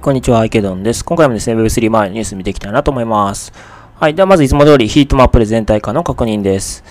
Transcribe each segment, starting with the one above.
こんにちは、アイケドンです。今回もですね、Web3 前のニュース見ていきたいなと思います。はい。では、まずいつも通りヒートマップで全体化の確認です。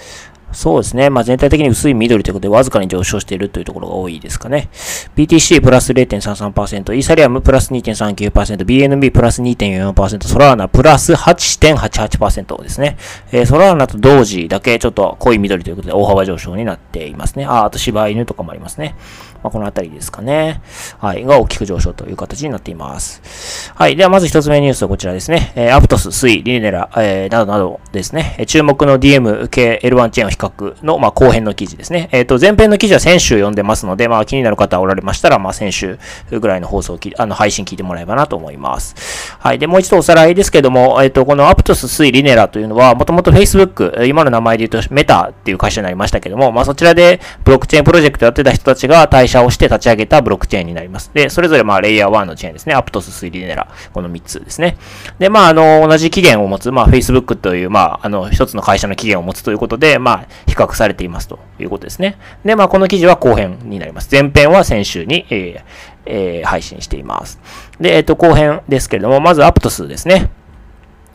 そうですね。まあ、全体的に薄い緑ということで、わずかに上昇しているというところが多いですかね。BTC プラス0.33%、イーサリアムプラス2.39%、BNB プラス2.44%、ソラーナプラス8.88%ですね。えー、ソラーナと同時だけちょっと濃い緑ということで大幅上昇になっていますね。あ、あと柴犬とかもありますね。まあ、このあたりですかね。はい。が大きく上昇という形になっています。はい。では、まず一つ目ニュースはこちらですね。えー、アプトス、スイ、リネラ、えー、などなどですね。注目の DM、K、L1 チェーンを較の、まあ、後編の記事ですね。えっ、ー、と、前編の記事は先週読んでますので、まあ、気になる方おられましたら、まあ、先週ぐらいの放送、あの、配信聞いてもらえばなと思います。はい。で、もう一度おさらいですけども、えっ、ー、と、このアプトス、スイ、リネラというのは、もともと Facebook、今の名前で言うとメタっていう会社になりましたけども、まあ、そちらでブロックチェーンプロジェクトやってた人たちが退社をして立ち上げたブロックチェーンになります。で、それぞれまあレイヤー1のチェーンですね。アプトス、スイリネラ。この3つですね。で、まあ、あの、同じ期限を持つ、まあ、Facebook という、まあ、あの、一つの会社の期限を持つということで、まあ、比較されていますということですね。で、まあ、この記事は後編になります。前編は先週に、えーえー、配信しています。で、えっ、ー、と、後編ですけれども、まずアプトスですね。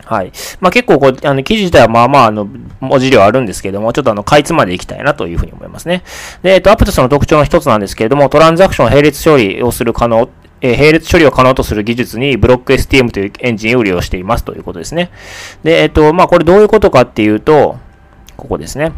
はい。まあ、結構こう、あの、記事自体はまあまあ、あの、文字量あるんですけども、ちょっとあの、かいつまでいきたいなというふうに思いますね。で、えっと、アプトスの特徴の一つなんですけれども、トランザクション並列処理をする可能、えー、並列処理を可能とする技術にブロック STM というエンジンを利用していますということですね。で、えっと、まあ、これどういうことかっていうと、ここですね。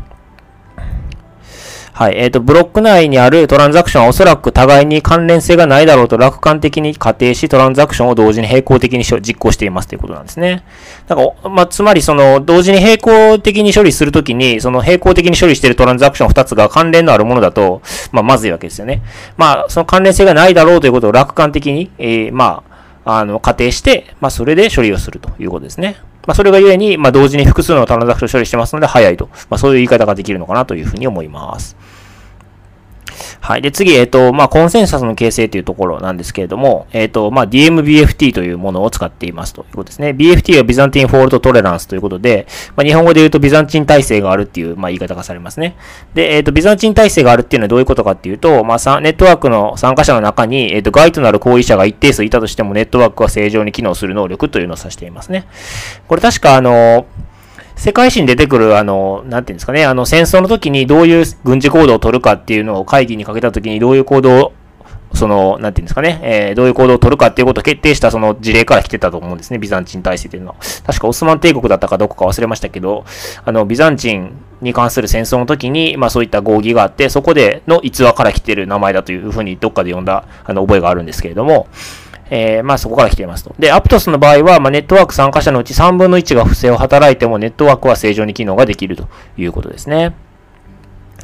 はい。えっ、ー、と、ブロック内にあるトランザクションはおそらく互いに関連性がないだろうと楽観的に仮定し、トランザクションを同時に並行的に実行していますということなんですね。だから、まあ、つまりその、同時に並行的に処理するときに、その並行的に処理しているトランザクション2つが関連のあるものだと、まあ、まずいわけですよね。まあ、その関連性がないだろうということを楽観的に、えー、まあ、あの、仮定して、まあ、それで処理をするということですね。まあ、それがゆえに、まあ、同時に複数のトランザクション処理してますので、早いと。まあ、そういう言い方ができるのかなというふうに思います。はい。で、次、えっ、ー、と、まあ、コンセンサスの形成というところなんですけれども、えっ、ー、と、まあ、 DiemBFT というものを使っていますということですね。BFT は Byzantine Fault Tolerance ということで、まあ、日本語で言うとビザンチン耐性があるっていう、まあ、言い方がされますね。で、えっ、ー、と、ビザンチン体制があるっていうのはどういうことかっていうと、まあ、ネットワークの参加者の中に、えっ、と、該となる行為者が一定数いたとしても、ネットワークが正常に機能する能力というのを指していますね。これ確か、あの、世界史に出てくる、あの、なんていうんですかね、あの、戦争の時にどういう軍事行動を取るかっていうのを会議にかけた時にどういう行動をその、なんていうんですかね、えー、どういう行動を取るかっていうことを決定したその事例から来てたと思うんですね、ビザンチン体制というのは。確かオスマン帝国だったかどこか忘れましたけど、あの、ビザンチンに関する戦争の時に、まあそういった合議があって、そこでの逸話から来てる名前だというふうにどっかで読んだ、あの、覚えがあるんですけれども、えー、まあそこから来ていますと。で、アプトスの場合は、まあ、ネットワーク参加者のうち3分の1が不正を働いてもネットワークは正常に機能ができるということですね。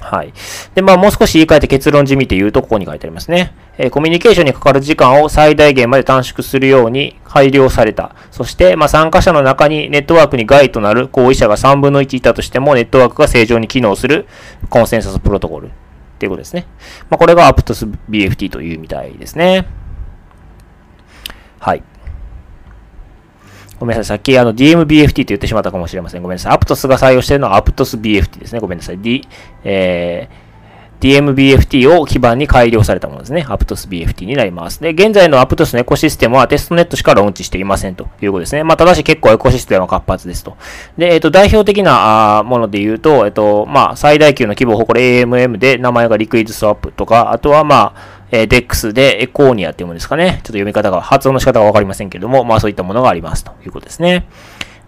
はい。で、まあもう少し言い換えて結論じみて言うとここに書いてありますね。えー、コミュニケーションにかかる時間を最大限まで短縮するように改良された。そして、まあ参加者の中にネットワークに害となる行為者が3分の1いたとしてもネットワークが正常に機能するコンセンサスプロトコルっていうことですね。まあこれがアプトス BFT というみたいですね。はい。ごめんなさい。さっきあの DMBFT って言ってしまったかもしれません。ごめんなさい。アプトスが採用しているのはアプトス BFT ですね。ごめんなさい。D、えー、DMBFT を基盤に改良されたものですね。アプトス BFT になります。で、現在のアプトスのエコシステムはテストネットしかローンチしていませんということですね。まあ、ただし結構エコシステムは活発ですと。で、えっ、ー、と、代表的なもので言うと、えっ、ー、と、まあ、最大級の規模を誇る AMM で名前がリクイズスワップとか、あとはまあ、えー、DEX でエコーニアっていうものですかね。ちょっと読み方が、発音の仕方がわかりませんけれども、まあそういったものがありますということですね。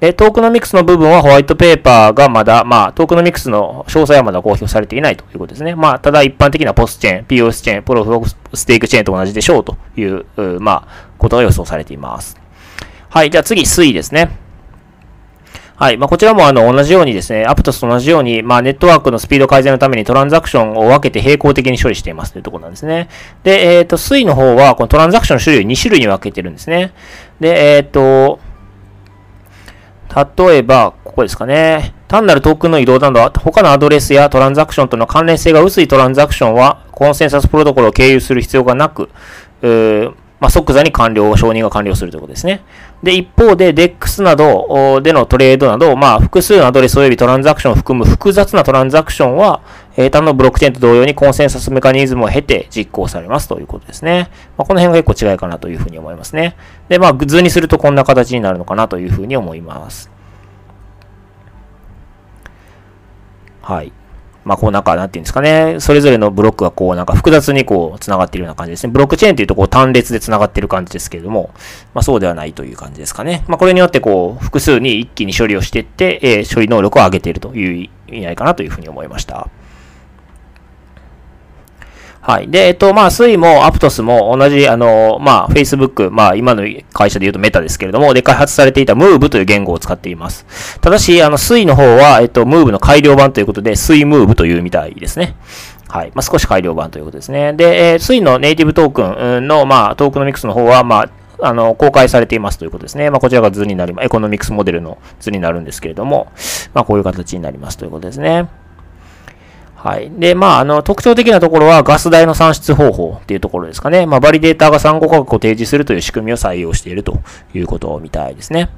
で、トークノミクスの部分はホワイトペーパーがまだ、まあ、トークノミクスの詳細はまだ公表されていないということですね。まあ、ただ一般的なポスチェーン、POS チェーン、プロフステークチェーンと同じでしょうという、まあ、ことが予想されています。はい、じゃあ次、推移ですね。はい。まあ、こちらもあの、同じようにですね、アプトスと同じように、まあ、ネットワークのスピード改善のためにトランザクションを分けて並行的に処理していますというところなんですね。で、えっ、ー、と、水の方は、このトランザクションの種類を2種類に分けてるんですね。で、えっ、ー、と、例えば、ここですかね。単なるトークンの移動など、他のアドレスやトランザクションとの関連性が薄いトランザクションは、コンセンサスプロトコルを経由する必要がなく、まあ、即座に完了、承認が完了するということですね。で、一方で DEX などでのトレードなど、まあ、複数のアドレス及びトランザクションを含む複雑なトランザクションは、えー、他のブロックチェーンと同様にコンセンサスメカニズムを経て実行されますということですね。まあ、この辺が結構違いかなというふうに思いますね。で、まあ、図にするとこんな形になるのかなというふうに思います。はい。まあ、こうなんか、なんていうんですかね、それぞれのブロックがこうなんか複雑にこう繋がっているような感じですね。ブロックチェーンっていうとこう単列で繋がっている感じですけれども、まあそうではないという感じですかね。まあこれによってこう複数に一気に処理をしていって、えー、処理能力を上げているという意味合いかなというふうに思いました。はい。で、えっと、まあ、 Sui も Aptos も同じ、あの、まあ、Facebook、まあ、今の会社で言うと Meta ですけれども、で、開発されていた Move という言語を使っています。ただし、あの、 Sui の方は、えっと、Move の改良版ということで、 Sui Move というみたいですね。はい。まあ、少し改良版ということですね。で、えー、 Sui のネイティブトークンの、まあ、トークノミクスの方は、まあ、あの、公開されていますということですね。まあ、こちらが図になります。エコノミクスモデルの図になるんですけれども、まあ、こういう形になりますということですね。はい。で、まあ、あの、特徴的なところはガス代の算出方法っていうところですかね。まあ、バリデーターが参考価格を提示するという仕組みを採用しているということみたいですね。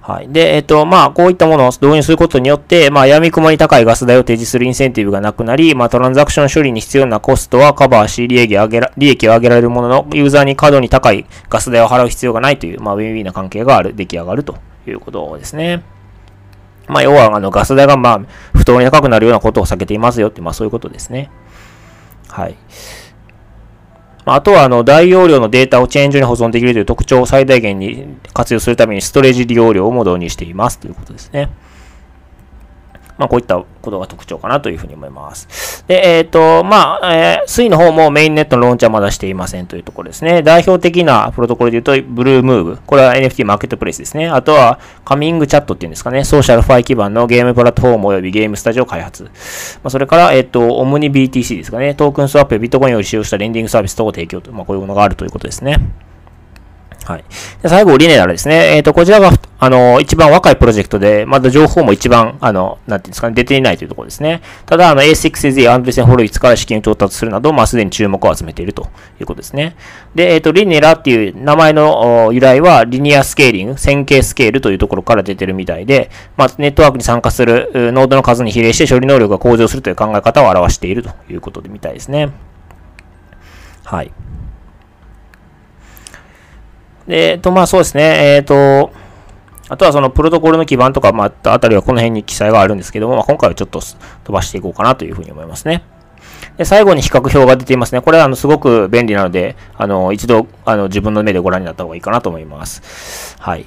はい。で、えっと、まあ、こういったものを導入することによって、まあ、闇雲に高いガス代を提示するインセンティブがなくなり、まあ、トランザクション処理に必要なコストはカバーし、利益を上げら利益を上げられるものの、ユーザーに過度に高いガス代を払う必要がないという、まあ、ウィンウィンな関係がある、出来上がるということですね。まあ、要は、あの、ガス代が、まあ、不当に高くなるようなことを避けていますよって、まあ、そういうことですね。はい。まあ、とは、あの、大容量のデータをチェーン上に保存できるという特徴を最大限に活用するために、ストレージ利用量をも導入していますということですね。まあ、こういったことが特徴かなというふうに思います。で、えっ、ー、と、まあ、えー、スイの方もメインネットのローンチはまだしていませんというところですね。代表的なプロトコルで言うと、ブルームーブ。これは NFT マーケットプレイスですね。あとは、ComingChat っていうんですかね。 SocialFi 基盤のゲームプラットフォーム及びゲームスタジオ開発。まあ、それから、えっ、ー、と、 OmniBTC ですかね。トークンスワップやビットコインを使用したレンディングサービス等を提供と。まあ、こういうものがあるということですね。はい。で最後、 Linera ですね。えっ、ー、と、こちらが、あの、一番若いプロジェクトで、まだ情報も一番、あの、なんていうんですかね、出ていないというところですね。ただ、あの、A6Z アンドレセン・ホロイツから資金を調達するなど、まあ、すでに注目を集めているということですね。で、えっ、ー、と、リネラっていう名前の由来は、リニアスケーリング、線形スケールというところから出てるみたいで、まあ、ネットワークに参加するノードの数に比例して処理能力が向上するという考え方を表しているということでみたいですね。はい。で、えっと、まあそうですね、えっ、と、あとはそのプロトコルの基盤とか、まあ、あたりはこの辺に記載があるんですけども、まあ、今回はちょっと飛ばしていこうかなというふうに思いますね。で最後に比較表が出ていますね。これはあのすごく便利なので、あの一度あの自分の目でご覧になった方がいいかなと思います。はい。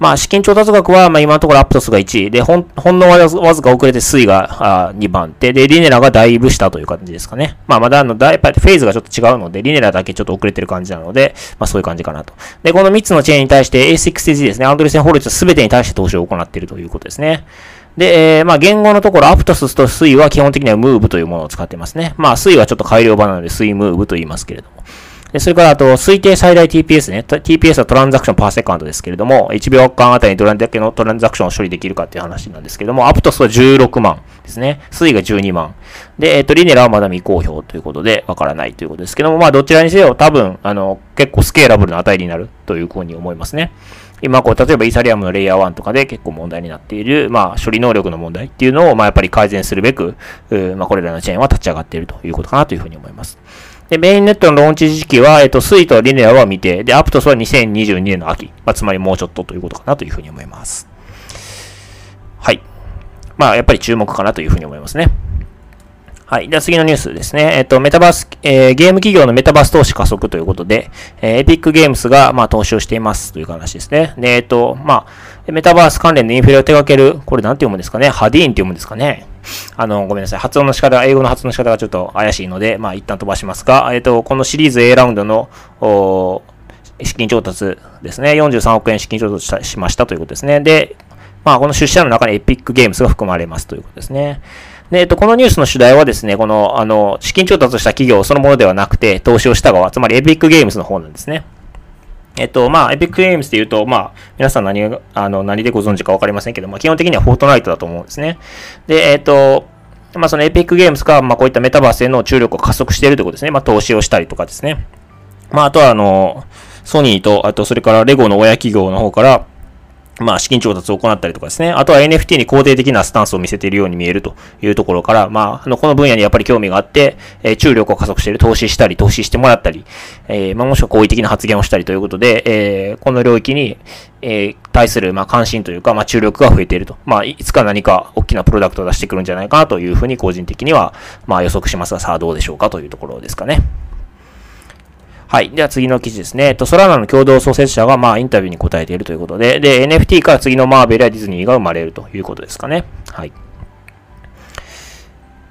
まあ、資金調達額は、まあ、今のところアプトスが1位で、ほん、ほんのわずか遅れてスイがあ2番手で、リネラがだいぶ下という感じですかね。まあ、まだあの、だやっぱりフェーズがちょっと違うので、リネラだけちょっと遅れてる感じなので、まあ、そういう感じかなと。で、この3つのチェーンに対して A6G ですね、アンドレセンホルツすべてに対して投資を行っているということですね。で、えー、まあ、言語のところ、 Aptosと Suiは基本的には Moveというものを使ってますね。まあ、 Suiはちょっと改良版なので、 Sui Moveと言いますけれども。で、それからあと、推定最大 TPS ね。TPS は transaction per second ですけれども、1秒間あたりにどれだけのトランザクションを処理できるかっていう話なんですけども、 Aptosは16万ですね。 Suiが12万。で、えっ、と、 Lineraはまだ未公表ということで、わからないということですけども、まあ、どちらにせよ、多分、あの、結構スケーラブルな値になるというふうに思いますね。今、こう、例えばイーサリアムのレイヤー1とかで結構問題になっている、まあ、処理能力の問題っていうのを、まあ、やっぱり改善するべく、まあ、これらのチェーンは立ち上がっているということかなというふうに思います。で、メインネットのローンチ時期は、えっと、スイとリネアは未定。で、アプトスは2022年の秋。まあ、つまりもうちょっとということかなというふうに思います。はい。まあ、やっぱり注目かなというふうに思いますね。はい。では次のニュースですね。えっと、メタバース、えー、ゲーム企業のメタバース投資加速ということで、えー、エピックゲームスが、まあ、投資をしていますという話ですね。で、えっと、まあ、メタバース関連でインフレを手掛ける、これなんて読むんですかね？ハディーンって読むんですかね？あの、ごめんなさい。発音の仕方、英語の発音の仕方がちょっと怪しいので、まあ一旦飛ばしますが、えっ、と、このシリーズ A ラウンドの、資金調達ですね。43億円資金調達しましたということですね。で、まあこの出社の中にエピックゲームスが含まれますということですね。で、えっと、このニュースの主題はですね、この、あの、資金調達した企業そのものではなくて、投資をした側、つまりエピックゲームスの方なんですね。えっと、まあ、エピックゲームズで言うと、まあ、皆さん何があの、何でご存知かわかりませんけど、ま、基本的にはフォートナイトだと思うんですね。で、えっと、まあ、そのエピックゲームズが、まあ、こういったメタバースへの注力を加速しているということですね。まあ、投資をしたりとかですね。まあ、あとは、あの、ソニーと、あと、それからレゴの親企業の方から、まあ、資金調達を行ったりとかですね。あとは NFT に肯定的なスタンスを見せているように見えるというところから、まあ、あの、この分野にやっぱり興味があって、えー、注力を加速している、投資したり、投資してもらったり、えー、まあ、もしくは好意的な発言をしたりということで、えー、この領域に、え、対する、まあ、関心というか、まあ、注力が増えていると。まあ、いつか何か大きなプロダクトを出してくるんじゃないかなというふうに個人的には、まあ、予測しますが、さあどうでしょうかというところですかね。はい。では次の記事ですね。えっと、ソラナの共同創設者が、まあ、インタビューに答えているということで、で、NFT から次のマーベルやディズニーが生まれるということですかね。はい。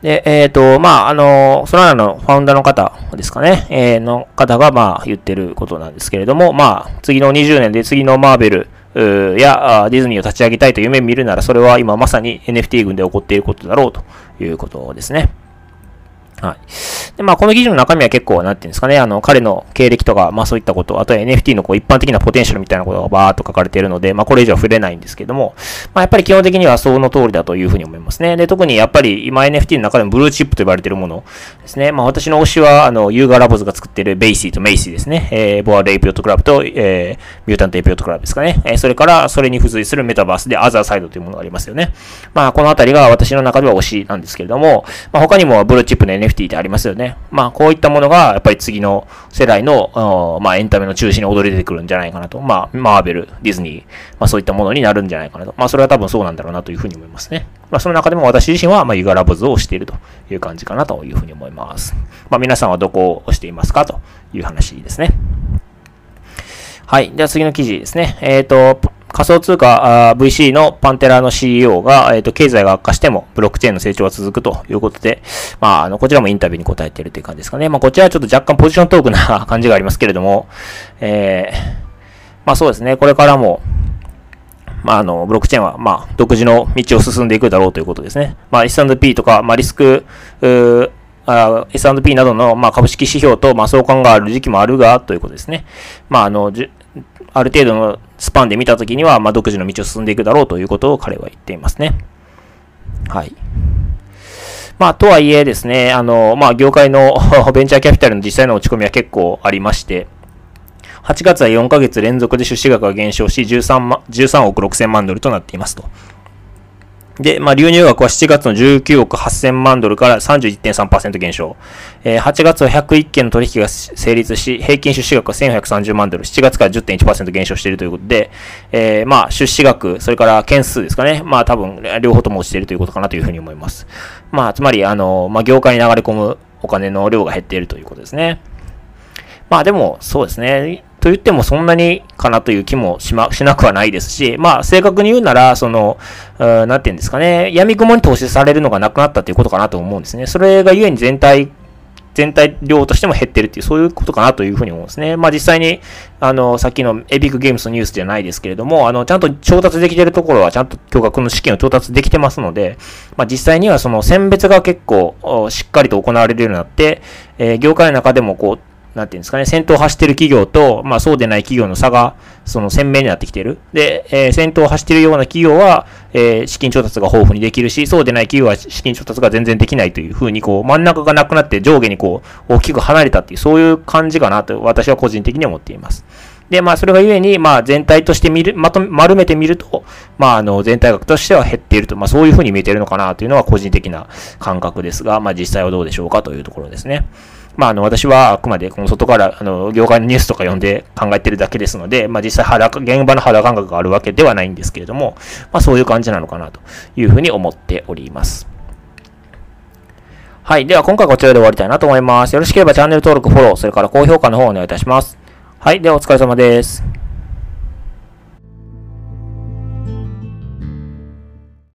で、えっ、ー、と、まあ、あの、ソラナのファウンダーの方ですかね、えー、の方が、まあ、言ってることなんですけれども、まあ、次の20年で次のマーベル、やディズニーを立ち上げたいという夢見るなら、それは今まさに NFT 群で起こっていることだろうということですね。はい。で、まあ、この記事の中身は結構、なんていうんですかね、あの、彼の経歴とか、まあそういったこと、あとは NFT のこう一般的なポテンシャルみたいなことがバーっと書かれているので、まあこれ以上触れないんですけども、まあやっぱり基本的にはその通りだというふうに思いますね。で、特にやっぱり今 NFT の中でもブルーチップと呼ばれているものですね。まあ私の推しは、あの、 Yuga Labs が作っている BAYCと MAYC ですね。えー、 Bored Ape Yacht Club と、えー、 Mutant Ape Yacht Club ですかね。えー、それから、それに付随するメタバースで Otherside というものがありますよね。まあこのあたりが私の中では推しなんですけれども、まあ他にもブルーチップの NFT ってありますよね。まあ、こういったものが、やっぱり次の世代の、まあ、エンタメの中心に踊り出てくるんじゃないかなと。まあ、マーベル、ディズニー、まあ、そういったものになるんじゃないかなと。まあ、それは多分そうなんだろうなというふうに思いますね。まあ、その中でも私自身は、まあ、ユガラブズをしているという感じかなというふうに思います。まあ、皆さんはどこを押していますかという話ですね。はい。では次の記事ですね。えっ、ー、と、仮想通貨 VC のパンテラの CEO が、えっ、ー、と、経済が悪化してもブロックチェーンの成長は続くということで、まあ、あの、こちらもインタビューに答えているという感じですかね。まあ、こちらはちょっと若干ポジショントークな感じがありますけれども、えー、まあそうですね、これからも、まあ、あの、ブロックチェーンは、まあ、独自の道を進んでいくだろうということですね。まあ、S&P とか、まあ、リスク、S&P などの、まあ、株式指標と、まあ、相関がある時期もあるが、ということですね。まあ、あの、ある程度のスパンで見たときには、まあ、独自の道を進んでいくだろうということを彼は言っていますね。はい。まあ、とはいえですね、あの、まあ、業界の ベンチャーキャピタルの実際の落ち込みは結構ありまして、8月は4ヶ月連続で出資額が減少し13、13億6000万ドルとなっていますと。で、まあ、流入額は7月の19億8000万ドルから31.3%減少。えー、8月は101件の取引が成立し、平均出資額は1130万ドル、7月から10.1%減少しているということで、えー、まあ、出資額、それから件数ですかね。まあ、多分、両方とも落ちているということかなというふうに思います。まあ、つまり、あの、まあ、業界に流れ込むお金の量が減っているということですね。まあ、でも、そうですね。と言ってもそんなにかなという気もしま、しなくはないですし、まあ正確に言うなら、その、なんて言うんですかね、闇雲に投資されるのがなくなったということかなと思うんですね。それがゆえに全体、全体量としても減ってるっていう、そういうことかなというふうに思うんですね。まあ実際に、あの、さっきのエピックゲームスのニュースじゃないですけれども、あの、ちゃんと調達できてるところはちゃんと巨額の資金を調達できてますので、まあ実際にはその選別が結構しっかりと行われるようになって、えー、業界の中でもこう、なんていうんですかね、先頭を走ってる企業と、まあそうでない企業の差が、その鮮明になってきてる。で、えー、先頭を走ってるような企業は、えー、資金調達が豊富にできるし、そうでない企業は資金調達が全然できないというふうに、こう、真ん中がなくなって上下にこう、大きく離れたっていう、そういう感じかなと、私は個人的に思っています。で、まあ、それがゆえに、まあ、全体として見る、まとめ、丸めてみると、まあ、あの、全体額としては減っていると、まあ、そういうふうに見えているのかなというのは個人的な感覚ですが、まあ、実際はどうでしょうかというところですね。まあ、あの、私はあくまでこの外から、あの、業界のニュースとか読んで考えてるだけですので、まあ、実際肌、現場の肌感覚があるわけではないんですけれども、まあ、そういう感じなのかなというふうに思っております。はい。では、今回はこちらで終わりたいなと思います。よろしければチャンネル登録、フォロー、それから高評価の方をお願いいたします。はい。では、お疲れ様です。